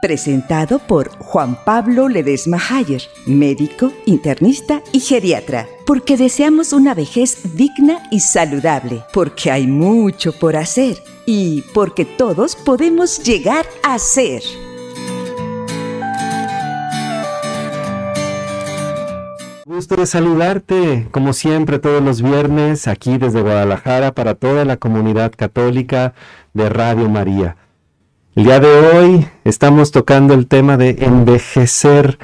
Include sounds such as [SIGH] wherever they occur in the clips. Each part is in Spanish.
presentado por Juan Pablo Ledesma Hayer, médico, internista y geriatra, porque deseamos una vejez digna y saludable, porque hay mucho por hacer y porque todos podemos llegar a ser. Gusto de saludarte, como siempre, todos los viernes, aquí desde Guadalajara, para toda la comunidad católica de Radio María. El día de hoy estamos tocando el tema de envejecer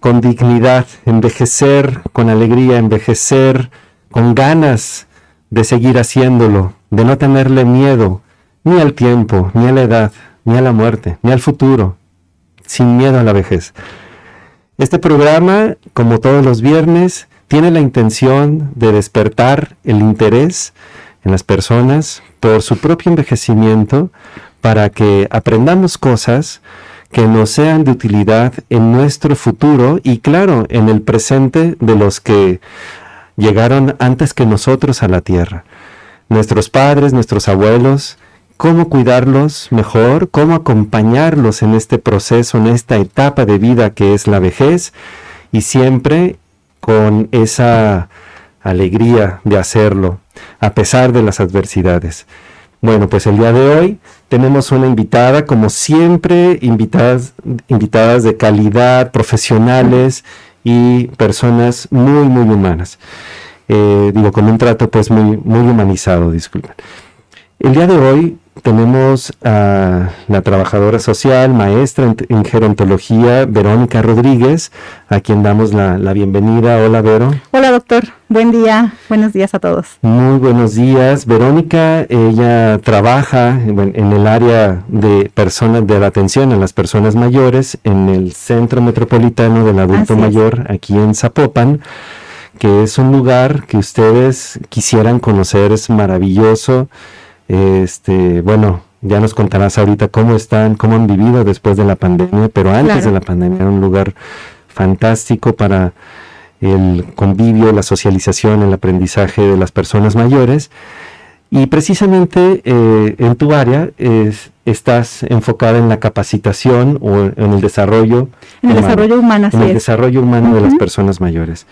con dignidad, envejecer con alegría, envejecer con ganas de seguir haciéndolo, de no tenerle miedo ni al tiempo, ni a la edad, ni a la muerte, ni al futuro, sin miedo a la vejez. Este programa, como todos los viernes, tiene la intención de despertar el interés en las personas por su propio envejecimiento, para que aprendamos cosas que nos sean de utilidad en nuestro futuro y claro, en el presente de los que llegaron antes que nosotros a la tierra. Nuestros padres, nuestros abuelos, cómo cuidarlos mejor, cómo acompañarlos en este proceso, en esta etapa de vida que es la vejez y siempre con esa alegría de hacerlo, a pesar de las adversidades. Bueno, pues el día de hoy tenemos una invitada, como siempre, invitadas, invitadas de calidad, profesionales y personas muy, muy humanas. Eh, digo, con un trato pues muy, muy humanizado, disculpen. El día de hoy tenemos a la trabajadora social, maestra en, gerontología, Verónica Rodríguez, a quien damos la, bienvenida. Hola, Vero. Hola, doctor. Buen día. Buenos días a todos. Muy buenos días. Verónica, ella trabaja en, el área de personas, de la atención a las personas mayores en el Centro Metropolitano del Adulto Mayor, aquí en Zapopan que es un lugar que ustedes quisieran conocer, es maravilloso. Este, bueno, ya nos contarás ahorita cómo están, cómo han vivido después de la pandemia, pero antes de la pandemia era un lugar fantástico para el convivio, la socialización, el aprendizaje de las personas mayores. Y precisamente eh, en tu área estás enfocada en la capacitación o en el desarrollo en el desarrollo humano, en el desarrollo humano de las personas mayores.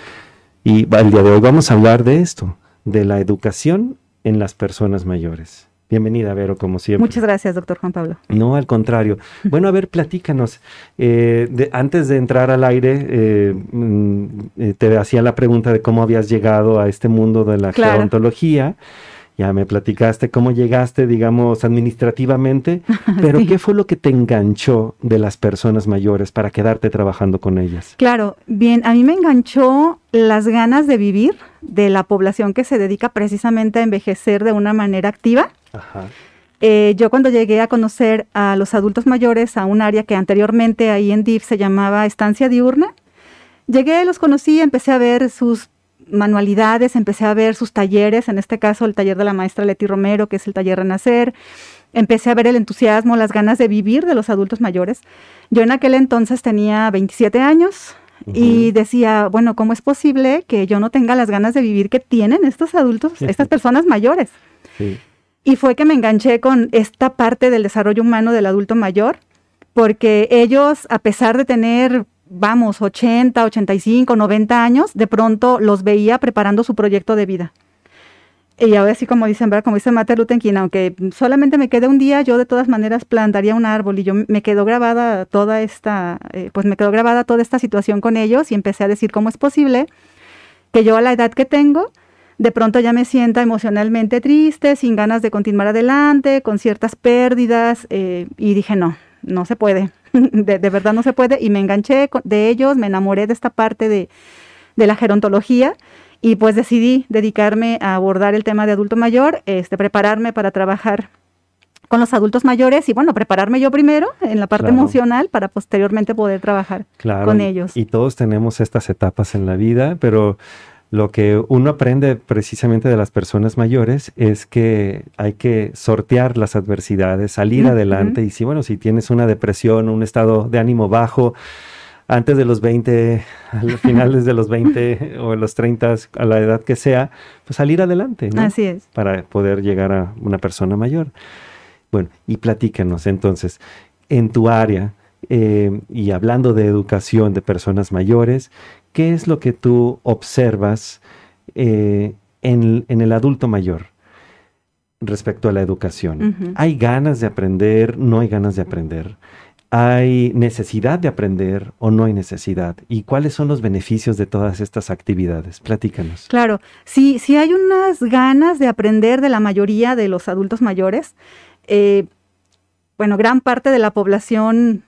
Y el día de hoy vamos a hablar de esto, de la educación en las personas mayores. Bienvenida, Vero, como siempre. Muchas gracias, doctor Juan Pablo. No, al contrario. Bueno, a ver, platícanos. Eh, antes de entrar al aire, eh, mm, eh, te hacía la pregunta de cómo habías llegado a este mundo de la gerontología. Ya me platicaste cómo llegaste, digamos, administrativamente, [LAUGHS] pero ¿qué fue lo que te enganchó de las personas mayores para quedarte trabajando con ellas? Claro, bien, a mí me enganchó las ganas de vivir de la población que se dedica precisamente a envejecer de una manera activa. Eh, yo cuando llegué a conocer a los adultos mayores a un área que anteriormente ahí en DIF se llamaba estancia diurna, llegué, los conocí, empecé a ver sus manualidades, empecé a ver sus talleres, en este caso el taller de la maestra Leti Romero, que es el taller Renacer. Empecé a ver el entusiasmo, las ganas de vivir de los adultos mayores. Yo en aquel entonces tenía 27 años y decía, bueno, ¿cómo es posible que yo no tenga las ganas de vivir que tienen estos adultos, estas personas mayores? Y fue que me enganché con esta parte del desarrollo humano del adulto mayor, porque ellos, a pesar de tener vamos, 80, 85, 90 años, de pronto los veía preparando su proyecto de vida. Y ahora sí, como dicen, ¿verdad? Como dice Martin Luther aunque solamente me quede un día, yo de todas maneras plantaría un árbol y yo me quedó grabada toda esta, eh, pues me quedó grabada toda esta situación con ellos y empecé a decir cómo es posible que yo a la edad que tengo, de pronto ya me sienta emocionalmente triste, sin ganas de continuar adelante, con ciertas pérdidas, eh, y dije, no, no se puede, [LAUGHS] de, verdad no se puede, y me enganché de ellos, me enamoré de esta parte de, la gerontología, y pues decidí dedicarme a abordar el tema de adulto mayor, este, prepararme para trabajar con los adultos mayores y bueno, prepararme yo primero en la parte emocional para posteriormente poder trabajar con ellos. Y todos tenemos estas etapas en la vida, pero lo que uno aprende precisamente de las personas mayores es que hay que sortear las adversidades, salir adelante y si, bueno, si tienes una depresión, un estado de ánimo bajo, antes de los 20, a [LAUGHS] finales de los 20 o los 30, a la edad que sea, pues salir adelante, ¿no? Así es. Para poder llegar a una persona mayor. Bueno, y platícanos entonces, en tu área, eh, y hablando de educación de personas mayores, ¿qué es lo que tú observas eh, en, el adulto mayor respecto a la educación? ¿Hay ganas de aprender? ¿No hay ganas de aprender? ¿Hay necesidad de aprender o no hay necesidad? ¿Y cuáles son los beneficios de todas estas actividades? Platícanos. Claro, sí, sí hay unas ganas de aprender de la mayoría de los adultos mayores. Eh, bueno, gran parte de la población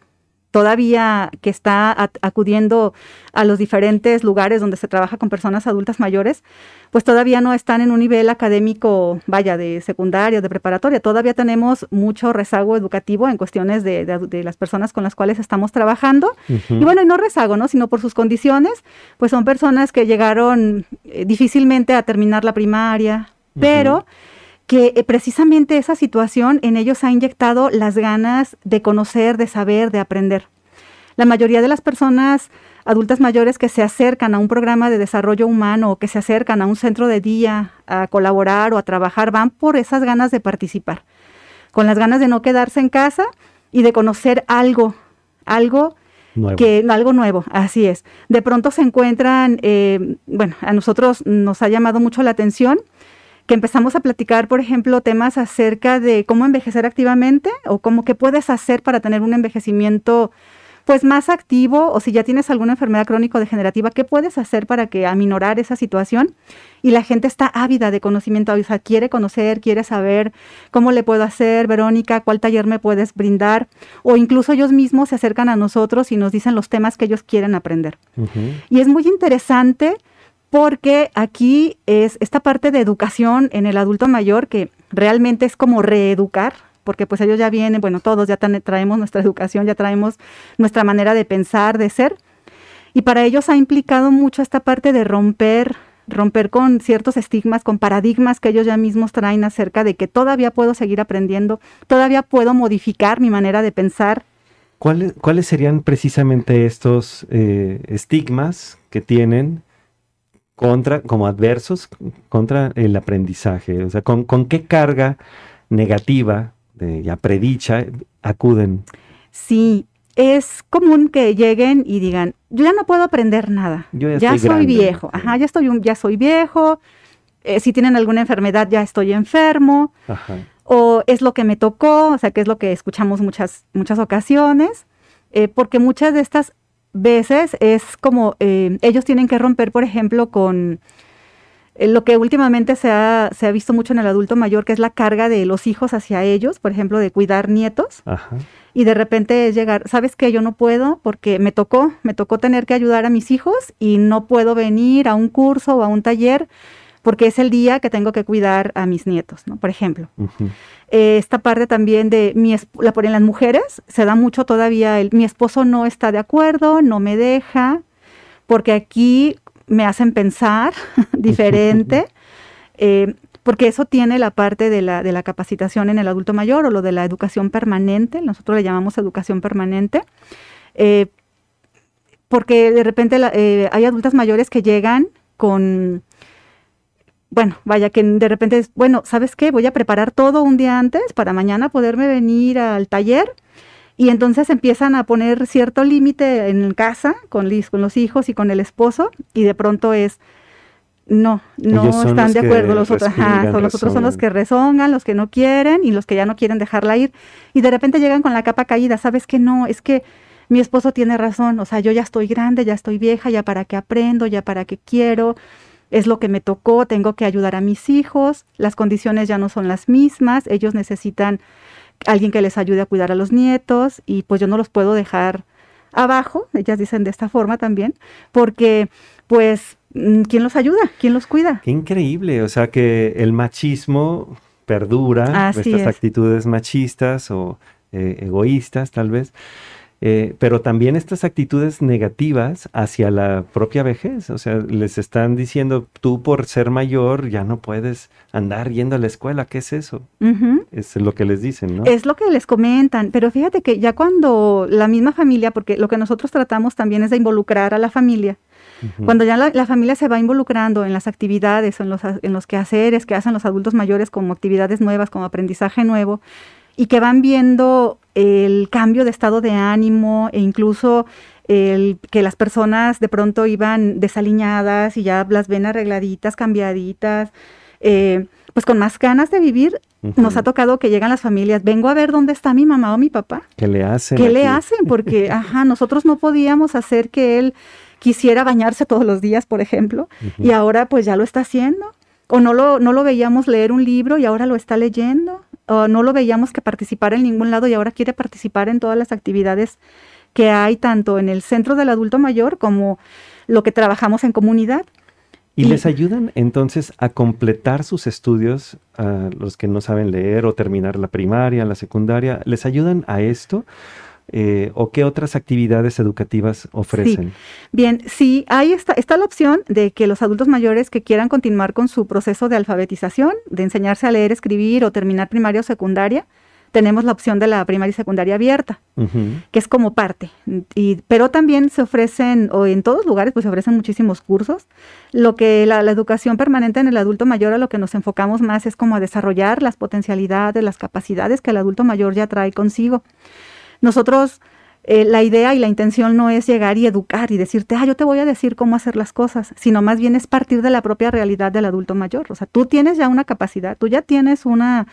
todavía que está acudiendo a los diferentes lugares donde se trabaja con personas adultas mayores, pues todavía no están en un nivel académico, vaya, de secundaria, de preparatoria. Todavía tenemos mucho rezago educativo en cuestiones de, las personas con las cuales estamos trabajando. Y bueno, y no rezago, ¿no? Sino por sus condiciones, pues son personas que llegaron eh, difícilmente a terminar la primaria, pero que eh, precisamente esa situación en ellos ha inyectado las ganas de conocer, de saber, de aprender. La mayoría de las personas adultas mayores que se acercan a un programa de desarrollo humano o que se acercan a un centro de día a colaborar o a trabajar van por esas ganas de participar, con las ganas de no quedarse en casa y de conocer algo, algo nuevo. que algo nuevo, así es. De pronto se encuentran, eh, bueno, a nosotros nos ha llamado mucho la atención que empezamos a platicar, por ejemplo, temas acerca de cómo envejecer activamente o cómo qué puedes hacer para tener un envejecimiento pues más activo o si ya tienes alguna enfermedad crónico degenerativa, ¿qué puedes hacer para que aminorar esa situación? Y la gente está ávida de conocimiento, o sea, quiere conocer, quiere saber cómo le puedo hacer, Verónica, cuál taller me puedes brindar, o incluso ellos mismos se acercan a nosotros y nos dicen los temas que ellos quieren aprender. Y es muy interesante porque aquí es esta parte de educación en el adulto mayor que realmente es como reeducar, porque pues ellos ya vienen, bueno, todos ya traemos nuestra [LAUGHS] educación, ya traemos nuestra manera de pensar, de ser, y para ellos ha implicado mucho esta parte de romper romper con ciertos estigmas, con paradigmas que ellos ya mismos traen acerca de que todavía puedo seguir aprendiendo, todavía puedo modificar mi manera de pensar. ¿Cuáles, cuáles serían precisamente estos eh, estigmas que tienen contra, como adversos contra el aprendizaje? O sea, ¿con, qué carga negativa, de, ya predicha, acuden? Sí, es común que lleguen y digan, yo ya no puedo aprender nada, ya, soy viejo, ajá, ya estoy ya soy viejo, eh, si tienen alguna enfermedad ya estoy enfermo, o es lo que me tocó, o sea, que es lo que escuchamos muchas, muchas ocasiones, eh, porque muchas de estas veces es como eh, ellos tienen que romper, por ejemplo, con eh, lo que últimamente se ha, se ha, visto mucho en el adulto mayor, que es la carga de los hijos hacia ellos, por ejemplo, de cuidar nietos. Y de repente es llegar, ¿sabes qué? Yo no puedo porque me tocó, me tocó tener que ayudar a mis hijos y no puedo venir a un curso o a un taller porque es el día que tengo que cuidar a mis nietos, ¿no? Por ejemplo. Eh, esta parte también de mi la en las mujeres se da mucho todavía el mi esposo no está de acuerdo, no me deja, porque aquí me hacen pensar [LAUGHS] diferente. Eh, porque eso tiene la parte de la, de la capacitación en el adulto mayor o lo de la educación permanente, nosotros le llamamos educación permanente, eh, porque de repente hay adultas mayores que llegan con bueno, vaya que de repente es, bueno, ¿sabes qué? Voy a preparar todo un día antes para mañana poderme venir al taller. Y entonces empiezan a poner cierto límite en casa con, con los hijos y con el esposo y de pronto es, no, no están de acuerdo los otros. los otros son los que rezongan, los que no quieren y los que ya no quieren dejarla ir. Y de repente llegan con la capa caída, ¿sabes qué? No, es que mi esposo tiene razón, o sea, yo ya estoy grande, ya estoy vieja, ya para qué aprendo, ya para qué quiero es lo que me tocó, tengo que ayudar a mis hijos, las condiciones ya no son las mismas, ellos necesitan alguien que les ayude a cuidar a los nietos y pues yo no los puedo dejar abajo, ellas dicen de esta forma también, porque pues mm, ¿quién los ayuda? ¿Quién los cuida? Qué increíble, o sea que el machismo perdura, estas actitudes machistas o eh, egoístas tal vez, eh, pero también estas actitudes negativas hacia la propia vejez. O sea, les están diciendo, tú por ser mayor ya no puedes andar yendo a la escuela. ¿Qué es eso? Es lo que les dicen, ¿no? Es lo que les comentan. Pero fíjate que ya cuando la misma familia, porque lo que nosotros tratamos también es de involucrar a la familia, cuando ya la, familia se va involucrando en las actividades, en los, en los quehaceres que hacen los adultos mayores como actividades nuevas, como aprendizaje nuevo, y que van viendo el cambio de estado de ánimo e incluso el que las personas de pronto iban desaliñadas y ya las ven arregladitas, cambiaditas, eh, pues con más ganas de vivir. Nos ha tocado que llegan las familias, vengo a ver dónde está mi mamá o mi papá. ¿Qué le hacen? ¿Qué le hacen? Porque, [LAUGHS] ajá, nosotros no podíamos hacer que él quisiera bañarse todos los días, por ejemplo, y ahora pues ya lo está haciendo. O no lo, no lo veíamos leer un libro y ahora lo está leyendo no lo veíamos que participara en ningún lado y ahora quiere participar en todas las actividades que hay tanto en el centro del adulto mayor como lo que trabajamos en comunidad. ¿Y, les ayudan entonces a completar sus estudios, a los que no saben leer o terminar la primaria, la secundaria? ¿Les ayudan a esto? Eh, o qué otras actividades educativas ofrecen? Bien, sí, ahí está, está la opción de que los adultos mayores que quieran continuar con su proceso de alfabetización, de enseñarse a leer, escribir o terminar primaria o secundaria, tenemos la opción de la primaria y secundaria abierta, que es como parte. Y, pero también se ofrecen, o en todos lugares, pues se ofrecen muchísimos cursos. Lo que la, la, educación permanente en el adulto mayor a lo que nos enfocamos más es como a desarrollar las potencialidades, las capacidades que el adulto mayor ya trae consigo. Nosotros, eh, la idea y la intención no es llegar y educar y decirte, ah, yo te voy a decir cómo hacer las cosas, sino más bien es partir de la propia realidad del adulto mayor. O sea, tú tienes ya una capacidad, tú ya tienes una,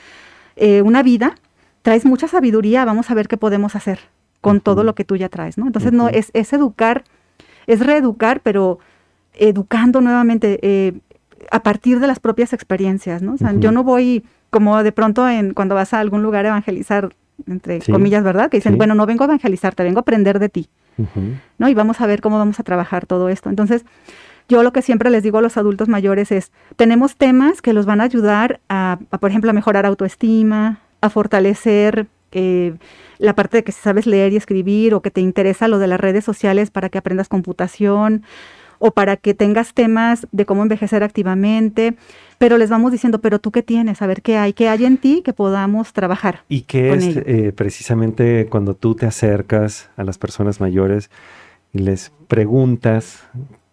eh, una vida, traes mucha sabiduría, vamos a ver qué podemos hacer con todo lo que tú ya traes, ¿no? Entonces, no, es, es, educar, es reeducar, pero educando nuevamente eh, a partir de las propias experiencias, ¿no? O sea, yo no voy como de pronto en cuando vas a algún lugar a evangelizar, entre comillas, ¿verdad? Que dicen, bueno, no vengo a evangelizarte, vengo a aprender de ti, ¿no? Y vamos a ver cómo vamos a trabajar todo esto. Entonces, yo lo que siempre les digo a los adultos mayores es, tenemos temas que los van a ayudar a, por ejemplo, a mejorar autoestima, a fortalecer eh, la parte de que si sabes leer y escribir o que te interesa lo de las redes sociales para que aprendas computación o para que tengas temas de cómo envejecer activamente, pero les vamos diciendo, pero tú qué tienes, a ver qué hay, qué hay en ti que podamos trabajar. Y qué es eh, precisamente cuando tú te acercas a las personas mayores y les preguntas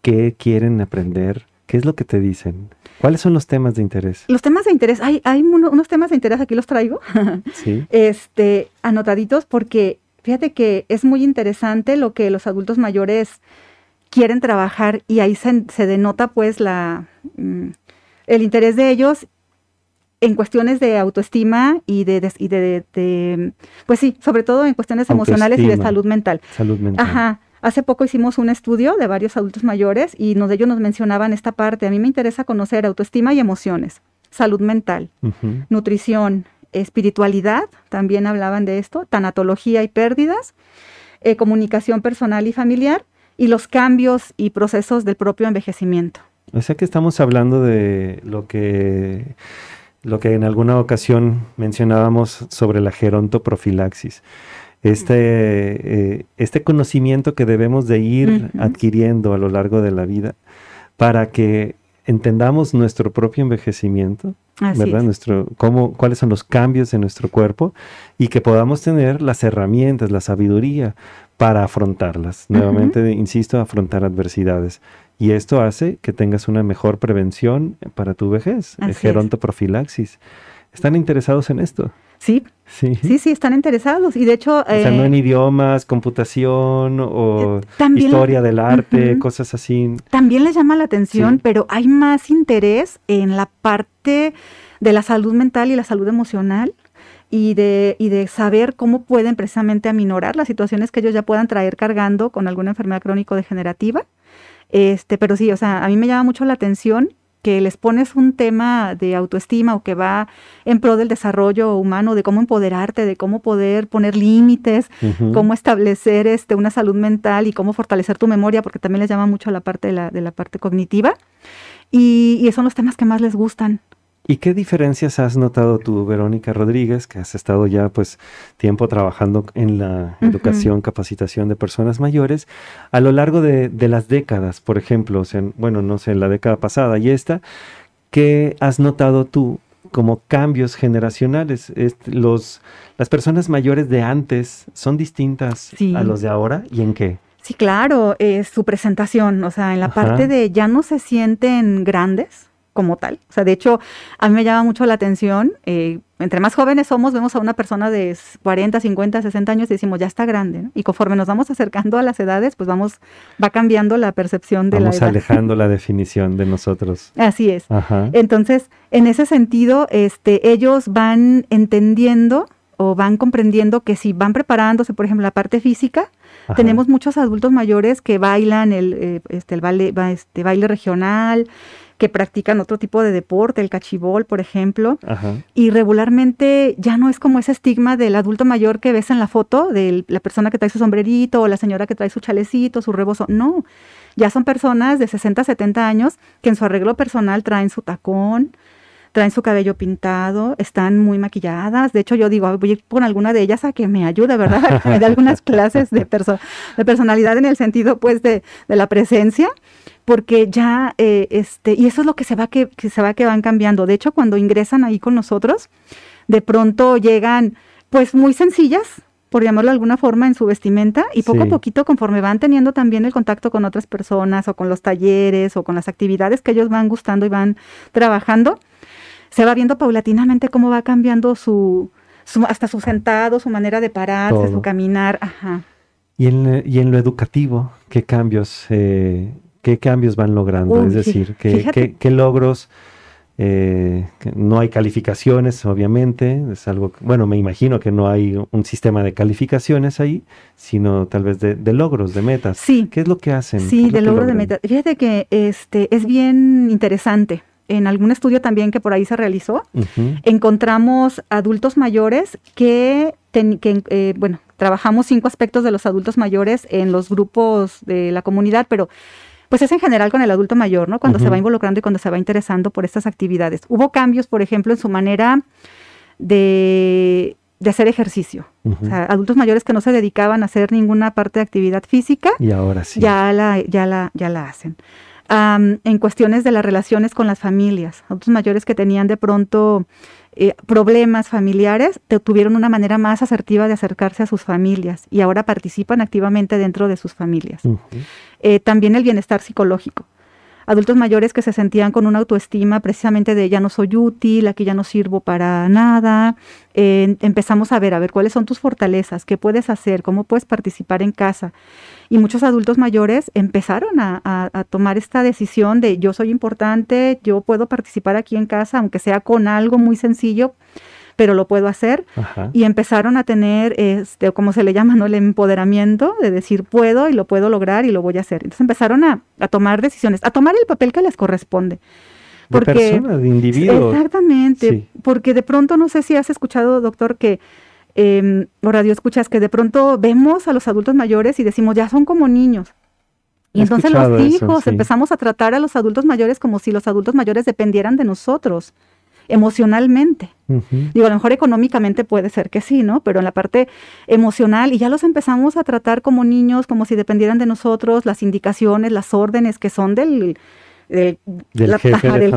qué quieren aprender, qué es lo que te dicen. ¿Cuáles son los temas de interés? Los temas de interés, hay, hay unos temas de interés, aquí los traigo, [LAUGHS] ¿Sí? este, anotaditos, porque fíjate que es muy interesante lo que los adultos mayores quieren trabajar y ahí se, denota pues la, mm, el interés de ellos en cuestiones de autoestima y de, y de, pues sí, sobre todo en cuestiones emocionales y de salud mental. Salud mental. Ajá. Hace poco hicimos un estudio de varios adultos mayores y nos, ellos nos mencionaban esta parte. A mí me interesa conocer autoestima y emociones, salud mental, nutrición, espiritualidad, también hablaban de esto, tanatología y pérdidas, eh, comunicación personal y familiar y los cambios y procesos del propio envejecimiento. O sea que estamos hablando de lo que, lo que en alguna ocasión mencionábamos sobre la gerontoprofilaxis. Este, eh, este conocimiento que debemos de ir adquiriendo a lo largo de la vida para que entendamos nuestro propio envejecimiento, ¿verdad? Nuestro, cómo, cuáles son los cambios en nuestro cuerpo y que podamos tener las herramientas, la sabiduría para afrontarlas. Nuevamente, insisto, afrontar adversidades. Y esto hace que tengas una mejor prevención para tu vejez, gerontoprofilaxis. ¿Están interesados en esto? Sí, sí, sí, sí, están interesados. Y de hecho... O sea, no en eh, idiomas, computación o eh, historia del arte, cosas así. También les llama la atención, pero hay más interés en la parte de la salud mental y la salud emocional y de, y de saber cómo pueden precisamente aminorar las situaciones que ellos ya puedan traer cargando con alguna enfermedad crónico-degenerativa. Este, pero sí, o sea, a mí me llama mucho la atención que les pones un tema de autoestima o que va en pro del desarrollo humano, de cómo empoderarte, de cómo poder poner límites, cómo establecer este, una salud mental y cómo fortalecer tu memoria, porque también les llama mucho la parte de la, de la parte cognitiva. Y, y son los temas que más les gustan ¿Y qué diferencias has notado tú, Verónica Rodríguez, que has estado ya pues tiempo trabajando en la educación, capacitación de personas mayores, a lo largo de, las décadas, por ejemplo, bueno, no sé, en la década pasada y esta, ¿qué has notado tú como cambios generacionales? los, las personas mayores de antes son distintas a los de ahora y en qué? Sí, claro, es su presentación, o sea, en la parte de ya no se sienten grandes, como tal. O sea, de hecho, a mí me llama mucho la atención. Eh, entre más jóvenes somos, vemos a una persona de 40, 50, 60 años y decimos, ya está grande. Y conforme nos vamos acercando a las edades, pues vamos, va cambiando la percepción de la edad. Vamos alejando la [LAUGHS] definición de nosotros. Así es. Entonces, en ese sentido, este, ellos van entendiendo o van comprendiendo que si van preparándose, por ejemplo, la parte física, tenemos muchos adultos mayores que bailan el, eh, este, el baile, este, baile regional, que practican otro tipo de deporte, el cachibol, por ejemplo. Y regularmente ya no es como ese estigma del adulto mayor que ves en la foto, de la persona que trae su sombrerito o la señora que trae su chalecito, su rebozo. No, ya son personas de 60, 70 años que en su arreglo personal traen su tacón, traen su cabello pintado, están muy maquilladas. De hecho, yo digo, voy a ir con alguna de ellas a que me ayude, ¿verdad? Que me dé algunas [LAUGHS] clases de, de personalidad en el sentido, pues, de, de la presencia porque ya, eh, este, y eso es lo que se va que, se va que van cambiando. De hecho, cuando ingresan ahí con nosotros, de pronto llegan, pues muy sencillas, por llamarlo de alguna forma, en su vestimenta, y poco a poquito, conforme van teniendo también el contacto con otras personas, o con los talleres, o con las actividades que ellos van gustando y van trabajando, se va viendo paulatinamente cómo va cambiando su, hasta su sentado, su manera de pararse, su caminar, ajá. Y en, y en lo educativo, ¿qué cambios eh, ¿Qué cambios van logrando? es decir, ¿qué, logros? Eh, no hay calificaciones, obviamente, es algo, bueno, me imagino que no hay un sistema de calificaciones ahí, sino tal vez de, logros, de metas. Sí. ¿Qué es lo que hacen? Sí, de logros de metas. Fíjate que este es bien interesante. En algún estudio también que por ahí se realizó, encontramos adultos mayores que, eh, bueno, trabajamos cinco aspectos de los adultos mayores en los grupos de la comunidad, pero pues es en general con el adulto mayor, ¿no? Cuando se va involucrando y cuando se va interesando por estas actividades. Hubo cambios, por ejemplo, en su manera de, hacer ejercicio. O sea, adultos mayores que no se dedicaban a hacer ninguna parte de actividad física. Y ahora sí. Ya la, ya la, ya la hacen. En cuestiones de las relaciones con las familias. Adultos mayores que tenían de pronto eh, problemas familiares, tuvieron una manera más asertiva de acercarse a sus familias y ahora participan activamente dentro de sus familias. Eh, también el bienestar psicológico. Adultos mayores que se sentían con una autoestima precisamente de ya no soy útil, aquí ya no sirvo para nada. Empezamos a ver, a ver cuáles son tus fortalezas, qué puedes hacer, cómo puedes participar en casa. Y muchos adultos mayores empezaron a, tomar esta decisión de yo soy importante, yo puedo participar aquí en casa, aunque sea con algo muy sencillo, pero lo puedo hacer. Y empezaron a tener, este, como se le llama, ¿no? el empoderamiento de decir puedo y lo puedo lograr y lo voy a hacer. Entonces empezaron a, tomar decisiones, a tomar el papel que les corresponde. Porque, de persona, de individuo. Exactamente, porque de pronto no sé si has escuchado, doctor, que eh, o radio escuchas que de pronto vemos a los adultos mayores y decimos, ya son como niños. Y entonces los hijos empezamos a tratar a los adultos mayores como si los adultos mayores dependieran de nosotros emocionalmente. Digo, a lo mejor económicamente puede ser que sí, ¿no? Pero en la parte emocional, y ya los empezamos a tratar como niños, como si dependieran de nosotros, las indicaciones, las órdenes que son del, del, jefe, de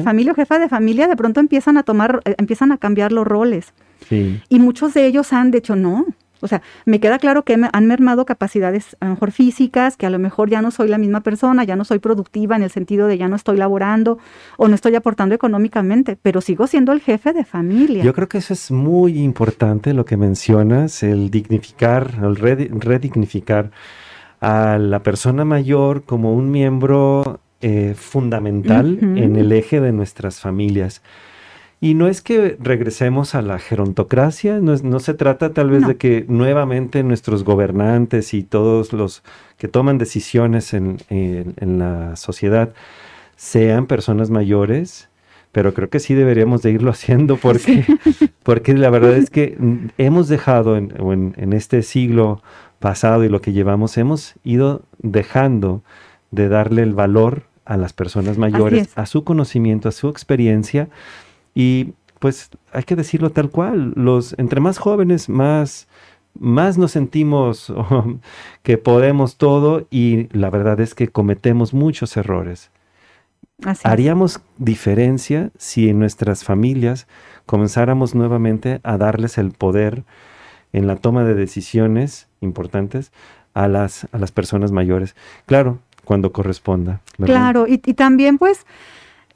familia. o jefa de familia, de pronto empiezan a tomar, eh, empiezan a cambiar los roles. Y muchos de ellos han de hecho no. O sea, me queda claro que han mermado capacidades a lo mejor físicas, que a lo mejor ya no soy la misma persona, ya no soy productiva en el sentido de ya no estoy laborando o no estoy aportando económicamente, pero sigo siendo el jefe de familia. Yo creo que eso es muy importante lo que mencionas, el dignificar, el redignificar a la persona mayor como un miembro eh, fundamental en el eje de nuestras familias. Y no es que regresemos a la gerontocracia, no, se trata tal vez de que nuevamente nuestros gobernantes y todos los que toman decisiones en, la sociedad sean personas mayores, pero creo que sí deberíamos de irlo [LAUGHS] haciendo porque, porque la verdad es que hemos dejado en, en, este siglo pasado y lo que llevamos, hemos ido dejando de darle el valor a las personas mayores, a su conocimiento, a su experiencia, Y pues hay que decirlo tal cual, los entre más jóvenes, más más nos sentimos [LAUGHS] que podemos todo y la verdad es que cometemos muchos errores. Haríamos diferencia si en nuestras familias comenzáramos nuevamente a darles el poder en la toma de decisiones importantes a las, a las personas mayores. Claro, cuando corresponda. Claro, y, y también pues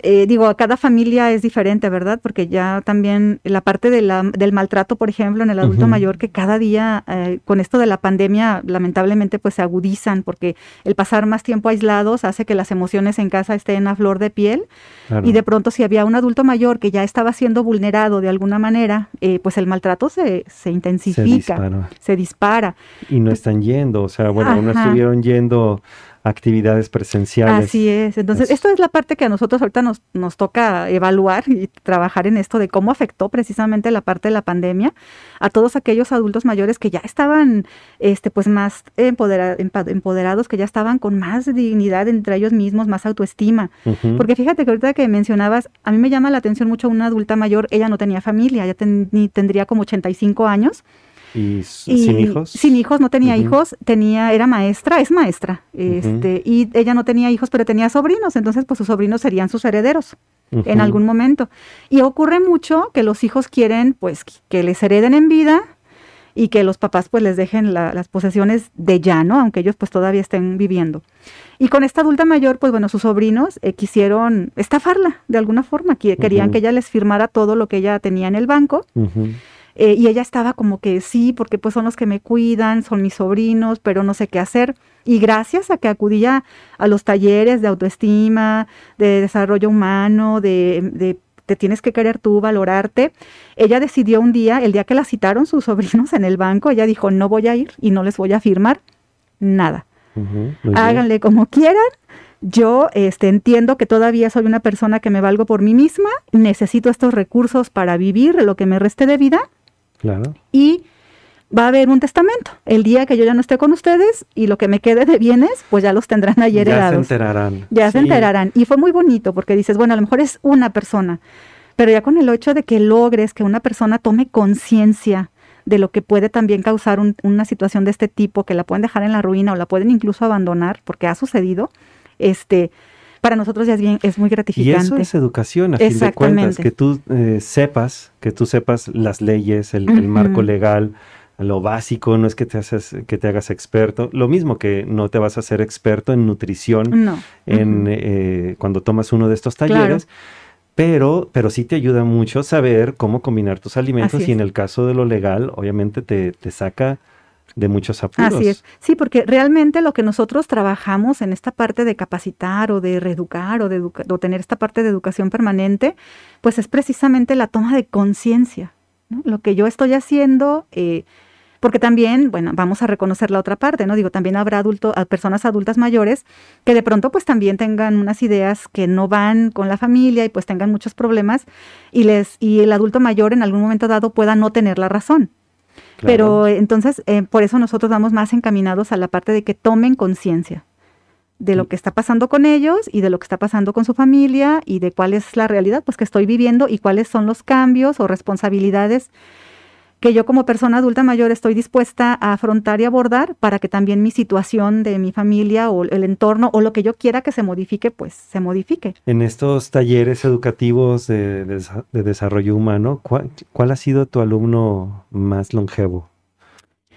eh, digo, cada familia es diferente, ¿verdad? Porque ya también la parte de la, del maltrato, por ejemplo, en el adulto mayor, que cada día eh, con esto de la pandemia, lamentablemente, pues se agudizan, porque el pasar más tiempo aislados hace que las emociones en casa estén a flor de piel. Y de pronto, si había un adulto mayor que ya estaba siendo vulnerado de alguna manera, eh, pues el maltrato se, se intensifica, se dispara. Y no están yendo, o sea, bueno, no estuvieron yendo actividades presenciales. Así es. Entonces, esto es la parte que a nosotros ahorita nos, nos toca evaluar y trabajar en esto de cómo afectó precisamente la parte de la pandemia a todos aquellos adultos mayores que ya estaban este, pues más empoderados, que ya estaban con más dignidad entre ellos mismos, más autoestima. Porque fíjate que ahorita que mencionabas, a mí me llama la atención mucho una adulta mayor, ella no tenía familia, ya tendría como 85 años ¿Y, sin hijos? Sin hijos, no tenía hijos, tenía, era maestra, es maestra, este, y ella no tenía hijos, pero tenía sobrinos, entonces pues sus sobrinos serían sus herederos en algún momento. Y ocurre mucho que los hijos quieren pues que les hereden en vida y que los papás pues les dejen las posesiones de ya, ¿no? Aunque ellos pues todavía estén viviendo. Y con esta adulta mayor, pues bueno, sus sobrinos eh, quisieron estafarla de alguna forma, que, querían que ella les firmara todo lo que ella tenía en el banco. Eh, y ella estaba como que sí, porque pues son los que me cuidan, son mis sobrinos, pero no sé qué hacer. Y gracias a que acudía a los talleres de autoestima, de desarrollo humano, de, de te tienes que querer tú, valorarte. Ella decidió un día, el día que la citaron sus sobrinos en el banco, ella dijo, no voy a ir y no les voy a firmar nada. Háganle como quieran. Yo este, entiendo que todavía soy una persona que me valgo por mí misma, necesito estos recursos para vivir lo que me reste de vida Claro. Y va a haber un testamento. El día que yo ya no esté con ustedes y lo que me quede de bienes, pues ya los tendrán ayer Ya se enterarán. Ya se enterarán. Y fue muy bonito porque dices, bueno, a lo mejor es una persona, pero ya con el hecho de que logres que una persona tome conciencia de lo que puede también causar una situación de este tipo, que la pueden dejar en la ruina o la pueden incluso abandonar, porque ha sucedido, este, para nosotros ya es, bien, es muy gratificante. Y eso es educación, a fin de cuentas, que tú eh, sepas, que tú sepas las leyes, el, marco legal, lo básico, no es que te, haces, que te hagas experto, lo mismo que no te vas a hacer experto en nutrición en, eh, cuando tomas uno de estos talleres. Pero, pero sí te ayuda mucho saber cómo combinar tus alimentos y en el caso de lo legal, obviamente te, te saca de muchos apuros. Así es. Sí, porque realmente lo que nosotros trabajamos en esta parte de capacitar o de reeducar o de o tener esta parte de educación permanente, pues es precisamente la toma de conciencia. Lo que yo estoy haciendo, eh, porque también, bueno, vamos a reconocer la otra parte, ¿no? Digo, también habrá adulto, personas adultas mayores que de pronto pues también tengan unas ideas que no van con la familia y pues tengan muchos problemas y les y el adulto mayor en algún momento dado pueda no tener la razón. Pero entonces, eh, por eso nosotros vamos más encaminados a la parte de que tomen conciencia de lo mm. que está pasando con ellos y de lo que está pasando con su familia y de cuál es la realidad pues que estoy viviendo y cuáles son los cambios o responsabilidades que yo como persona adulta mayor estoy dispuesta a afrontar y abordar para que también mi situación de mi familia o el entorno o lo que yo quiera que se modifique, pues se modifique. En estos talleres educativos de, desarrollo humano, ¿cuál, ha sido tu alumno más longevo?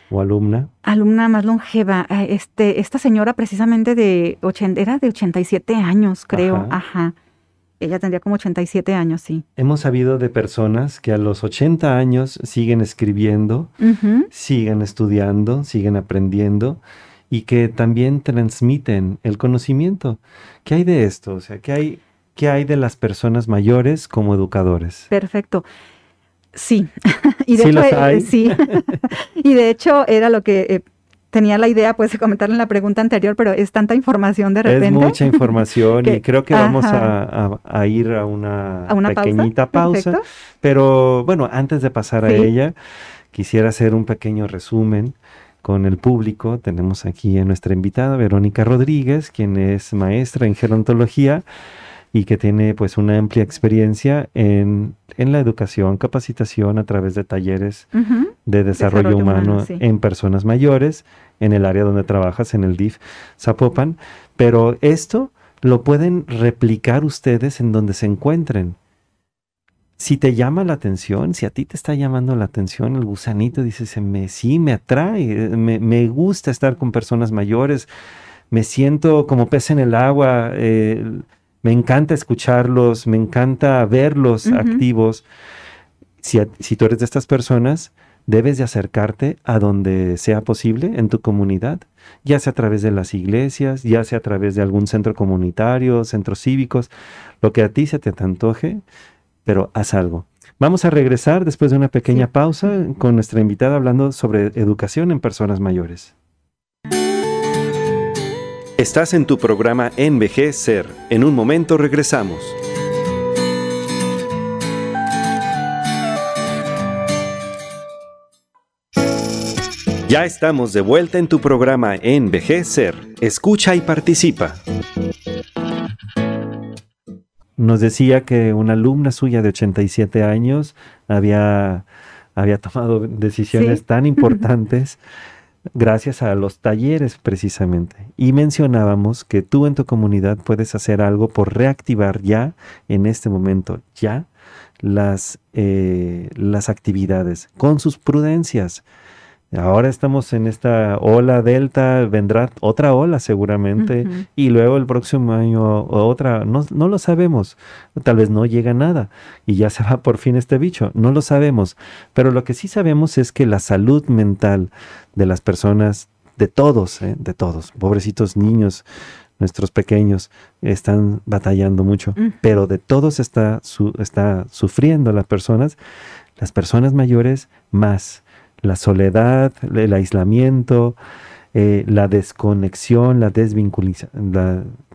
¿O alumna? Alumna más longeva. Eh, este, esta señora precisamente de 80, era de 87 años, creo. Ajá. Ella tendría como 87 años, sí. Hemos sabido de personas que a los 80 años siguen escribiendo, siguen estudiando, siguen aprendiendo y que también transmiten el conocimiento. ¿Qué hay de esto? O sea, ¿qué hay, qué hay de las personas mayores como educadores? Perfecto. Sí, [LAUGHS] y de ¿Sí hecho, eh, hay? sí. [LAUGHS] y de hecho era lo que eh, tenía la idea pues de comentar en la pregunta anterior, pero es tanta información de repente. Es mucha [LAUGHS] información y [LAUGHS] creo que vamos a, ir a una, pequeñita pausa. Pero bueno, antes de pasar a ella, quisiera hacer un pequeño resumen con el público. Tenemos aquí a nuestra invitada, Verónica Rodríguez, quien es maestra en gerontología y que tiene pues una amplia experiencia en, la educación, capacitación a través de talleres de desarrollo, humano, en personas mayores, en el área donde trabajas, en el DIF Zapopan. Pero esto lo pueden replicar ustedes en donde se encuentren. Si te llama la atención, si a ti te está llamando la atención el gusanito, dices, me, sí, me atrae, me, me gusta estar con personas mayores, me siento como pez en el agua, eh, me encanta escucharlos, me encanta verlos activos. Si, si, tú eres de estas personas, debes de acercarte a donde sea posible en tu comunidad, ya sea a través de las iglesias, ya sea a través de algún centro comunitario, centros cívicos, lo que a ti se te antoje, pero haz algo. Vamos a regresar después de una pequeña pausa con nuestra invitada hablando sobre educación en personas mayores. Estás en tu programa Envejecer. En un momento regresamos. Ya estamos de vuelta en tu programa Envejecer. Escucha y participa. Nos decía que una alumna suya de 87 años había, había tomado decisiones tan importantes [LAUGHS] gracias a los talleres precisamente. Y mencionábamos que tú en tu comunidad puedes hacer algo por reactivar ya, en este momento, ya las, eh, las actividades con sus prudencias. Ahora estamos en esta ola delta, vendrá otra ola seguramente y luego el próximo año otra, no, no, lo sabemos, tal vez no llega nada y ya se [LAUGHS] va por fin este bicho, no lo sabemos, pero lo que sí sabemos es que la salud mental de las personas, de todos, ¿eh? de todos, pobrecitos niños, nuestros pequeños están batallando mucho, pero de todos está, su, está sufriendo las personas, las personas mayores más la soledad, el aislamiento, eh, la desconexión, la desvinculación,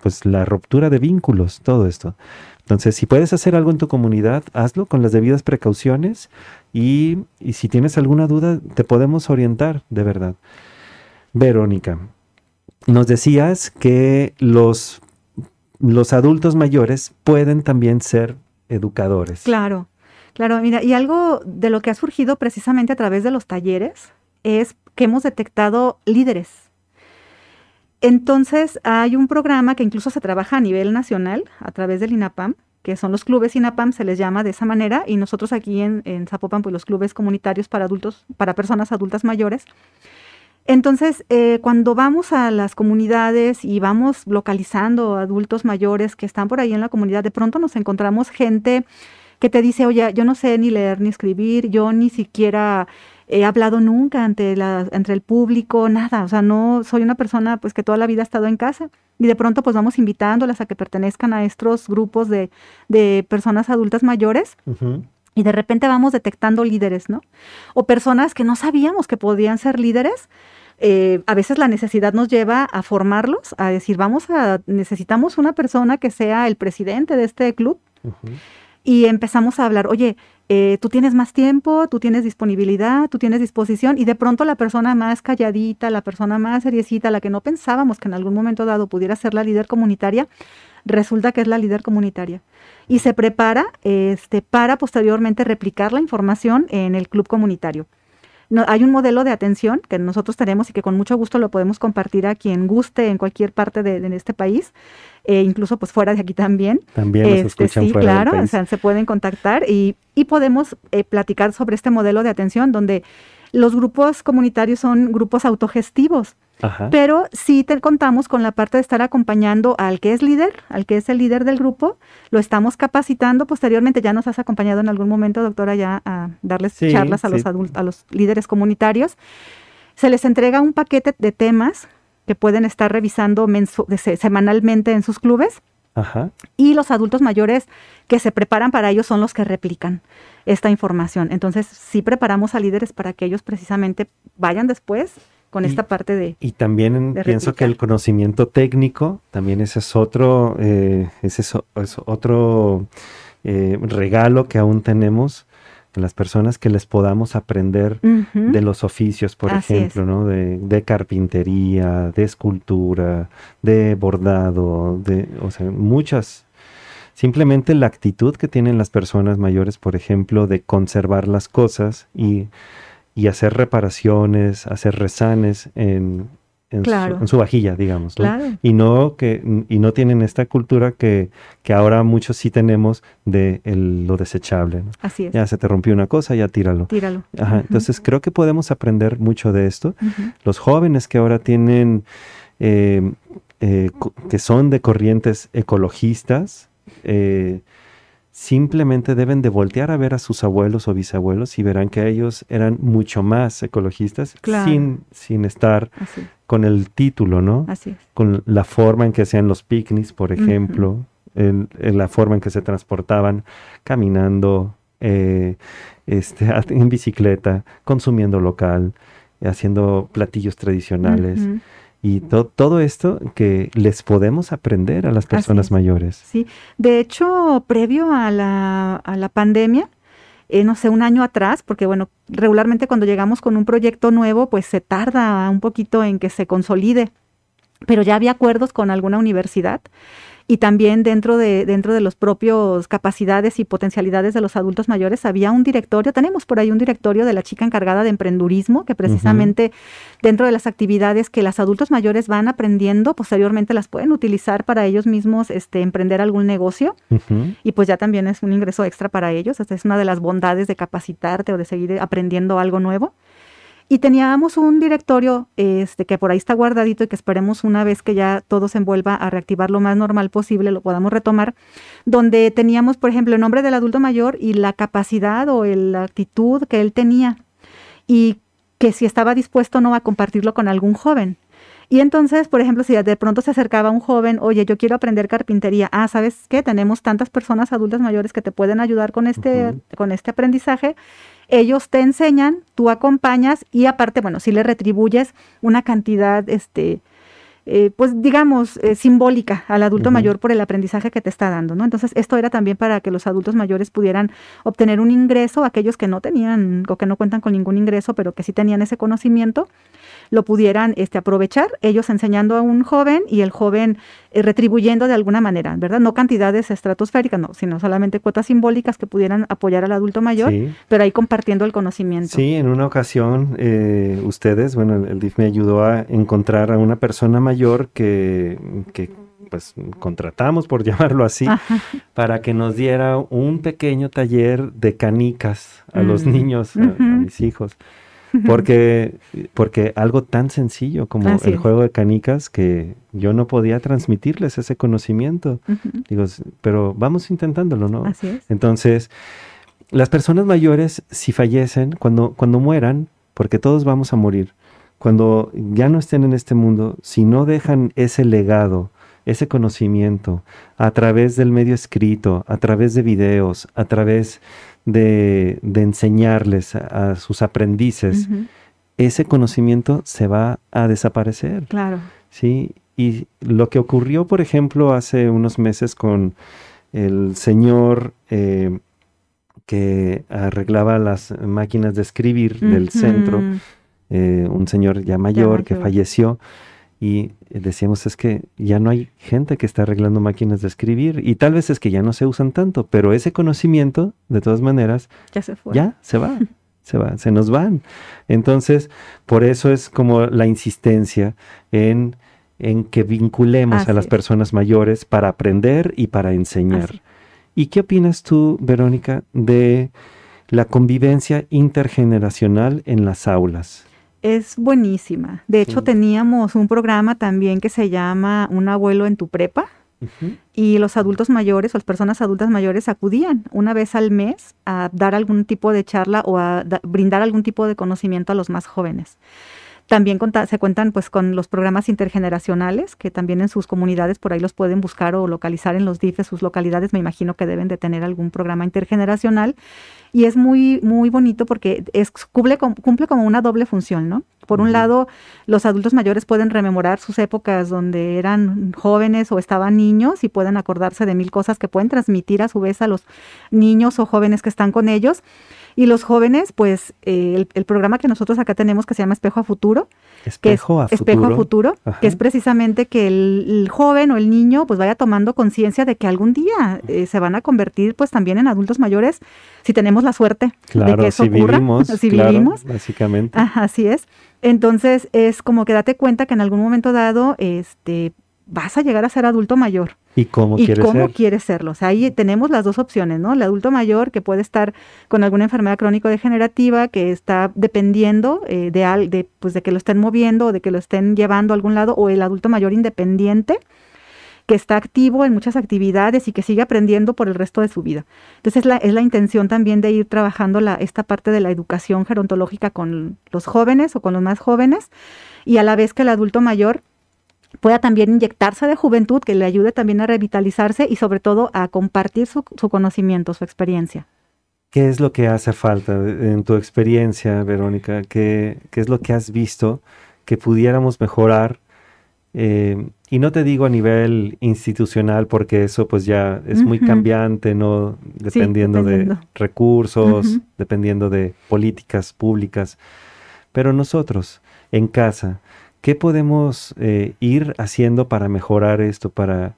pues la ruptura de vínculos, todo esto. Entonces, si puedes hacer algo en tu comunidad, hazlo con las debidas precauciones y, y si tienes alguna duda, te podemos orientar, de verdad. Verónica, nos decías que los, los adultos mayores pueden también ser educadores. Claro. Claro, mira, y algo de lo que ha surgido precisamente a través de los talleres es que hemos detectado líderes. Entonces, hay un programa que incluso se trabaja a nivel nacional a través del INAPAM, que son los clubes INAPAM, se les llama de esa manera, y nosotros aquí en, Zapopan, pues los clubes comunitarios para adultos, para personas adultas mayores. Entonces, eh, cuando vamos a las comunidades y vamos localizando adultos mayores que están por ahí en la comunidad, de pronto nos encontramos gente que te dice, oye, yo no sé ni leer ni escribir, yo ni siquiera he hablado nunca ante, la, entre el público, nada, o sea, no soy una persona pues que toda la vida ha estado en casa y de pronto pues vamos invitándolas a que pertenezcan a estos grupos de, de personas adultas mayores. Y de repente vamos detectando líderes, ¿no? O personas que no sabíamos que podían ser líderes, eh, a veces la necesidad nos lleva a formarlos, a decir, vamos a, necesitamos una persona que sea el presidente de este club y empezamos a hablar, oye, eh, tú tienes más tiempo, tú tienes disponibilidad, tú tienes disposición y de pronto la persona más calladita, la persona más seriecita, la que no pensábamos que en algún momento dado pudiera ser la líder comunitaria, resulta que es la líder comunitaria. Y se prepara este, para posteriormente replicar la información en el club comunitario hay un modelo de atención que nosotros tenemos y que con mucho gusto lo podemos compartir a quien guste en cualquier parte de, este país, e incluso pues fuera de aquí también. También nos este, escuchan sí, claro, O sea, se pueden contactar y, y podemos eh, platicar sobre este modelo de atención donde los grupos comunitarios son grupos autogestivos. Pero sí te contamos con la parte de estar acompañando al que es líder, al que es el líder del grupo, lo estamos capacitando. Posteriormente ya nos has acompañado en algún momento, doctora, ya a darles charlas a los adultos, a los líderes comunitarios. Se les entrega un paquete de temas que pueden estar revisando semanalmente en sus clubes. Y los adultos mayores que se preparan para ellos son los que replican esta información. Entonces, sí preparamos a líderes para que ellos precisamente vayan después con esta parte de... Y también pienso que el conocimiento técnico, también ese es otro, eh, ese es, otro eh, regalo que aún tenemos en las personas que les podamos aprender de los oficios, por ejemplo, ¿no? De, de, carpintería, de escultura, de bordado, de, o sea, muchas. Simplemente la actitud que tienen las personas mayores, por ejemplo, de conservar las cosas y, y hacer reparaciones, hacer rezanes en, en, su, vajilla, digamos. Y no que y no tienen esta cultura que, que ahora muchos sí tenemos de lo desechable. Así es. Ya se te rompió una cosa, ya tíralo. Tíralo. Ajá. Entonces creo que podemos aprender mucho de esto. Los jóvenes que ahora tienen eh, eh, que son de corrientes ecologistas, eh, simplemente deben de voltear a ver a sus abuelos o bisabuelos y verán que ellos eran mucho más ecologistas sin, sin estar con el título, ¿no? Así es. Con la forma en que hacían los picnics, por ejemplo, en, la forma en que se transportaban caminando, eh, este, [LAUGHS] en bicicleta, consumiendo local, haciendo platillos tradicionales. Y todo esto que les podemos aprender a las personas mayores. Sí, de hecho, previo a la, a la pandemia, eh, no sé, un año atrás, porque bueno, regularmente cuando llegamos con un proyecto nuevo, pues se tarda un poquito en que se consolide, pero ya había acuerdos con alguna universidad y también dentro de, dentro de los propios capacidades y potencialidades de los adultos mayores había un directorio, tenemos por ahí un directorio de la chica encargada de emprendurismo, que precisamente dentro de las actividades que los adultos mayores van aprendiendo, posteriormente las pueden utilizar para ellos mismos este, emprender algún negocio. Y pues ya también es un ingreso extra para ellos, esta es una de las bondades de capacitarte o de seguir aprendiendo algo nuevo. Y teníamos un directorio este, que por ahí está guardadito y que esperemos una vez que ya todo se envuelva a reactivar lo más normal posible, lo podamos retomar, donde teníamos, por ejemplo, el nombre del adulto mayor y la capacidad o la actitud que él tenía y que si estaba dispuesto no a compartirlo con algún joven. Y entonces, por ejemplo, si de pronto se acercaba un joven, oye, yo quiero aprender carpintería, ah, ¿sabes qué? Tenemos tantas personas adultas mayores que te pueden ayudar con este, con este aprendizaje ellos te enseñan, tú acompañas y aparte, bueno, si le retribuyes una cantidad, este, eh, pues digamos, eh, simbólica al adulto mayor por el aprendizaje que te está dando, ¿no? Entonces, esto era también para que los adultos mayores pudieran obtener un ingreso, aquellos que no tenían o que no cuentan con ningún ingreso, pero que sí tenían ese conocimiento, lo pudieran este, aprovechar, ellos enseñando a un joven y el joven eh, retribuyendo de alguna manera, ¿verdad? No cantidades estratosféricas, no, sino solamente cuotas simbólicas que pudieran apoyar al adulto mayor, pero ahí compartiendo el conocimiento. Sí, en una ocasión eh, ustedes, bueno, el DIF me ayudó a encontrar a una persona mayor que, que pues contratamos, por [LAUGHS] llamarlo así, para que nos diera un pequeño taller de canicas a los mm. niños, a mis hijos. Porque, porque algo tan sencillo como el juego de canicas que yo no podía transmitirles ese conocimiento. Digo, pero vamos intentándolo, ¿no? Así es. Entonces, las personas mayores, si fallecen, cuando, cuando mueran, porque todos vamos a morir, cuando ya no estén en este mundo, si no dejan ese legado, ese conocimiento a través del medio escrito, a través de videos, a través de, enseñarles a, sus aprendices, ese conocimiento se va a desaparecer. Claro. Sí, y lo que ocurrió, por ejemplo, hace unos meses con el señor eh, que arreglaba las máquinas de escribir del centro, eh, un señor ya mayor que falleció y decíamos es que ya no hay gente que está arreglando máquinas de escribir y tal vez es que ya no se usan tanto, pero ese conocimiento, de todas maneras, ya se fue. Ya se va, [LAUGHS] se va, se nos van. Entonces, por eso es como la insistencia en, en que vinculemos a las personas mayores para aprender y para enseñar. ¿Y qué opinas tú, Verónica, de la convivencia intergeneracional en las aulas? Es buenísima. De hecho, teníamos un programa también que se llama Un abuelo en tu prepa. Y los adultos mayores o las personas adultas mayores acudían una vez al mes a dar algún tipo de charla o a brindar algún tipo de conocimiento a los más jóvenes. También se cuentan pues con los programas intergeneracionales, que también en sus comunidades por ahí los pueden buscar o localizar en los DIFes, sus localidades, me imagino que deben de tener algún programa intergeneracional y es muy, muy bonito porque es, cumple, cumple como una doble función, ¿no? Por un lado, los adultos mayores pueden rememorar sus épocas donde eran jóvenes o estaban niños y pueden acordarse de mil cosas que pueden transmitir a su vez a los niños o jóvenes que están con ellos. Y los jóvenes, pues eh, el, programa que nosotros acá tenemos que se llama Espejo a Futuro. Espejo a Futuro. Espejo a Futuro, que es precisamente que el, joven o el niño pues vaya tomando conciencia de que algún día eh, se van a convertir pues también en adultos mayores si tenemos la suerte de que eso si ocurra. Vivimos, [LAUGHS] si vivimos. Básicamente. Ajá, así es. Entonces es como que date cuenta que en algún momento dado este, vas a llegar a ser adulto mayor. ¿Y cómo, ¿Y quieres, cómo quieres serlo? O sea, ahí tenemos las dos opciones, ¿no? El adulto mayor que puede estar con alguna enfermedad crónico-degenerativa que está dependiendo eh, de, de, pues, de que lo estén moviendo o de que lo estén llevando a algún lado, o el adulto mayor independiente que está activo en muchas actividades y que sigue aprendiendo por el resto de su vida. Entonces es la, es la intención también de ir trabajando la, esta parte de la educación gerontológica con los jóvenes o con los más jóvenes y a la vez que el adulto mayor pueda también inyectarse de juventud, que le ayude también a revitalizarse y sobre todo a compartir su, conocimiento, su experiencia. ¿Qué es lo que hace falta en tu experiencia, Verónica? ¿Qué, qué es lo que has visto que pudiéramos mejorar? Eh, y no te digo a nivel institucional porque eso pues ya es muy cambiante, ¿no? Dependiendo, de recursos, dependiendo de políticas públicas. Pero nosotros, en casa, ¿Qué podemos eh, ir haciendo para mejorar esto, para,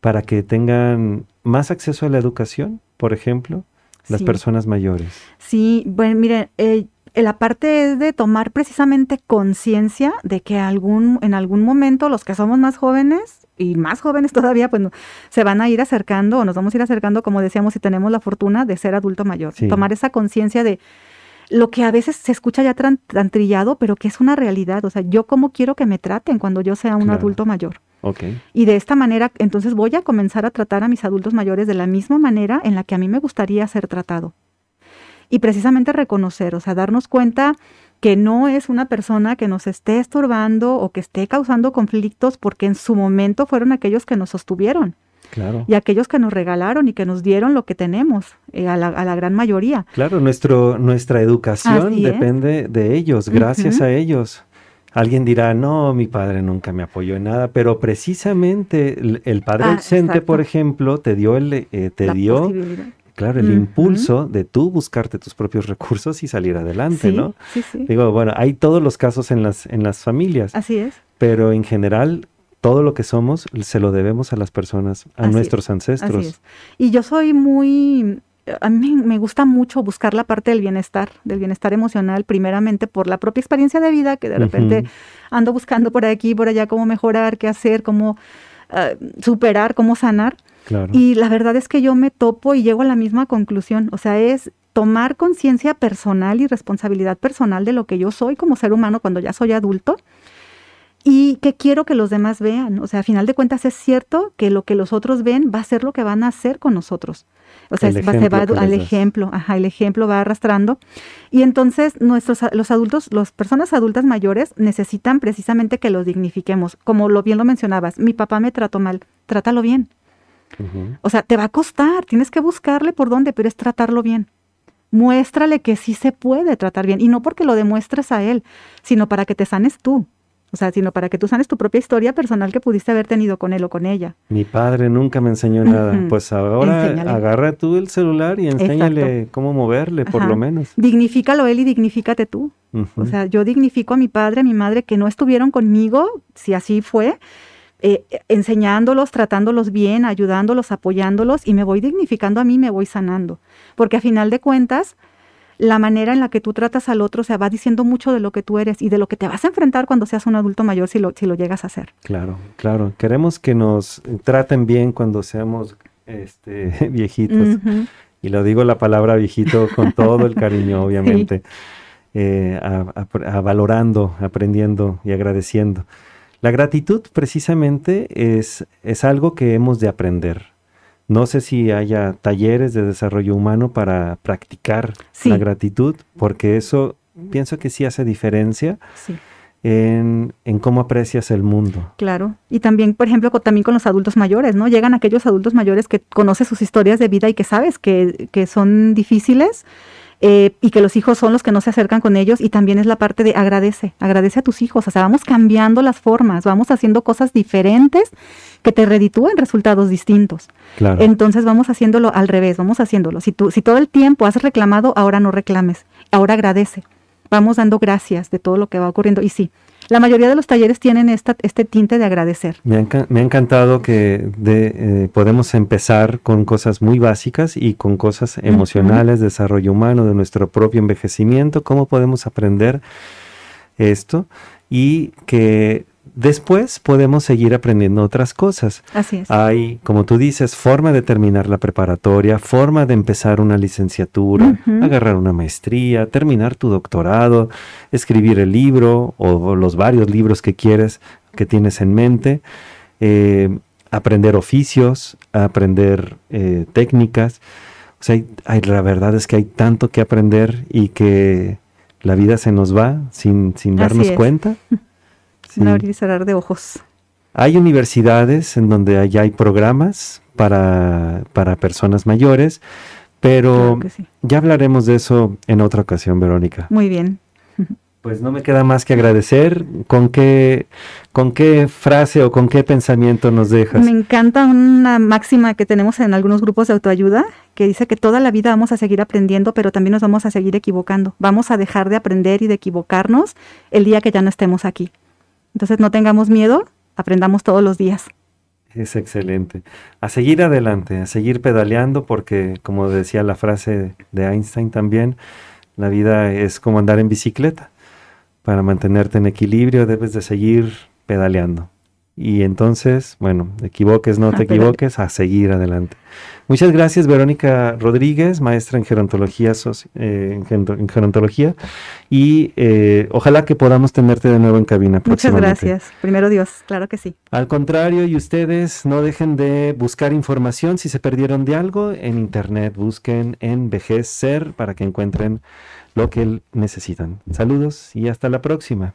para que tengan más acceso a la educación, por ejemplo, las personas mayores? Sí, bueno, miren, eh, la parte es de tomar precisamente conciencia de que algún, en algún momento los que somos más jóvenes y más jóvenes [LAUGHS] todavía, pues se van a ir acercando o nos vamos a ir acercando, como decíamos, si tenemos la fortuna de ser adulto mayor. Tomar esa conciencia de lo que a veces se escucha ya tan, trillado, pero que es una realidad. O sea, yo cómo quiero que me traten cuando yo sea un adulto mayor. Okay. Y de esta manera, entonces voy a comenzar a tratar a mis adultos mayores de la misma manera en la que a mí me gustaría ser tratado. Y precisamente reconocer, o sea, darnos cuenta que no es una persona que nos esté estorbando o que esté causando conflictos porque en su momento fueron aquellos que nos sostuvieron. Y aquellos que nos regalaron y que nos dieron lo que tenemos, eh, a, la, gran mayoría. Claro, nuestro, nuestra educación depende de ellos, gracias a ellos. Alguien dirá, no, mi padre nunca me apoyó en nada, pero precisamente el, padre ah, ausente, por ejemplo, te dio el, eh, te dio, claro, el impulso de tú buscarte tus propios recursos y salir adelante, ¿no? Sí, sí. Digo, bueno, hay todos los casos en las, en las familias. Así es. Pero en general, todo lo que somos se lo debemos a las personas, a nuestros ancestros. Y yo soy muy, a mí me gusta mucho buscar la parte del bienestar, del bienestar emocional, primeramente por la propia experiencia de vida, que de repente ando buscando por aquí, por allá, cómo mejorar, qué hacer, cómo ah, superar, cómo sanar. Y la verdad es que yo me topo y llego a la misma conclusión, o sea, es tomar conciencia personal y responsabilidad personal de lo que yo soy como ser humano cuando ya soy adulto y que quiero que los demás vean. O sea, a final de cuentas es cierto que lo que los otros ven va a ser lo que van a hacer con nosotros. O sea, se va al ejemplo, ajá, el ejemplo va arrastrando. Y entonces nuestros los adultos, las personas adultas mayores necesitan precisamente que los dignifiquemos. Como lo bien lo mencionabas, mi papá me trató mal, trátalo bien. O sea, te va a costar, tienes que buscarle por dónde, pero es tratarlo bien. Muéstrale que sí se puede tratar bien. Y no porque lo demuestres a él, sino para que te sanes tú. O sea, sino para que tú sanes tu propia historia personal que pudiste haber tenido con él o con ella. Mi padre nunca me enseñó nada. Pues ahora agarra tú el celular y enséñale cómo moverle, por lo menos. Dignifícalo él y dignifícate tú. O sea, yo dignifico a mi padre, a mi madre que no estuvieron conmigo, si así fue, eh, enseñándolos, tratándolos bien, ayudándolos, apoyándolos y me voy dignificando a mí, me voy sanando. Porque a final de cuentas, la manera en la que tú tratas al otro, se va diciendo mucho de lo que tú eres y de lo que te vas a enfrentar cuando seas un adulto mayor si lo, si lo llegas a hacer. Claro, claro. Queremos que nos traten bien cuando seamos este, [LAUGHS] viejitos. Y lo digo la palabra viejito con todo el cariño, [LAUGHS] obviamente. Eh, a, valorando, aprendiendo y agradeciendo. La gratitud precisamente es, es algo que hemos de aprender. No sé si haya talleres de desarrollo humano para practicar la gratitud, porque eso pienso que sí hace diferencia. en, cómo aprecias el mundo. Claro, y también, por ejemplo, también con los adultos mayores, ¿no? Llegan aquellos adultos mayores que conoces sus historias de vida y que sabes que, que son difíciles eh, y que los hijos son los que no se acercan con ellos y también es la parte de agradece, agradece a tus hijos, o sea, vamos cambiando las formas, vamos haciendo cosas diferentes que te reditúen resultados distintos. Claro. Entonces vamos haciéndolo al revés, vamos haciéndolo. Si, tú, si todo el tiempo has reclamado, ahora no reclames, ahora agradece vamos dando gracias de todo lo que va ocurriendo. Y sí, la mayoría de los talleres tienen esta, este tinte de agradecer. Me ha, me ha encantado que de, eh, podemos empezar con cosas muy básicas y con cosas emocionales, desarrollo humano, de nuestro propio envejecimiento, cómo podemos aprender esto y que Después podemos seguir aprendiendo otras cosas. Así es. Hay, como tú dices, forma de terminar la preparatoria, forma de empezar una licenciatura, agarrar una maestría, terminar tu doctorado, escribir el libro o, los varios libros que quieres, que tienes en mente, eh, aprender oficios, aprender eh, técnicas. O sea, hay, la verdad es que hay tanto que aprender y que la vida se nos va sin, sin darnos cuenta. [LAUGHS] Sí. abrir y cerrar de ojos. Hay universidades en donde ya hay programas para, para personas mayores, pero ya hablaremos de eso en otra ocasión, Verónica. Muy bien. [LAUGHS] Pues no me queda más que agradecer. ¿Con qué, ¿Con qué frase o con qué pensamiento nos dejas? Me encanta una máxima que tenemos en algunos grupos de autoayuda que dice que toda la vida vamos a seguir aprendiendo, pero también nos vamos a seguir equivocando. Vamos a dejar de aprender y de equivocarnos el día que ya no estemos aquí. Entonces no tengamos miedo, aprendamos todos los días. Es excelente. A seguir adelante, a seguir pedaleando, porque como decía la frase de Einstein también, la vida es como andar en bicicleta. Para mantenerte en equilibrio debes de seguir pedaleando. Y entonces, bueno, equivoques, no [LAUGHS] te equivoques, a seguir adelante. Muchas gracias, Verónica Rodríguez, maestra en gerontología, eh, en, gerontología y eh, ojalá que podamos tenerte de nuevo en cabina Muchas gracias. Primero Dios, claro que sí. Al contrario, y ustedes no dejen de buscar información si se perdieron de algo en internet, busquen en Vejez Ser para que encuentren lo que necesitan. Saludos y hasta la próxima.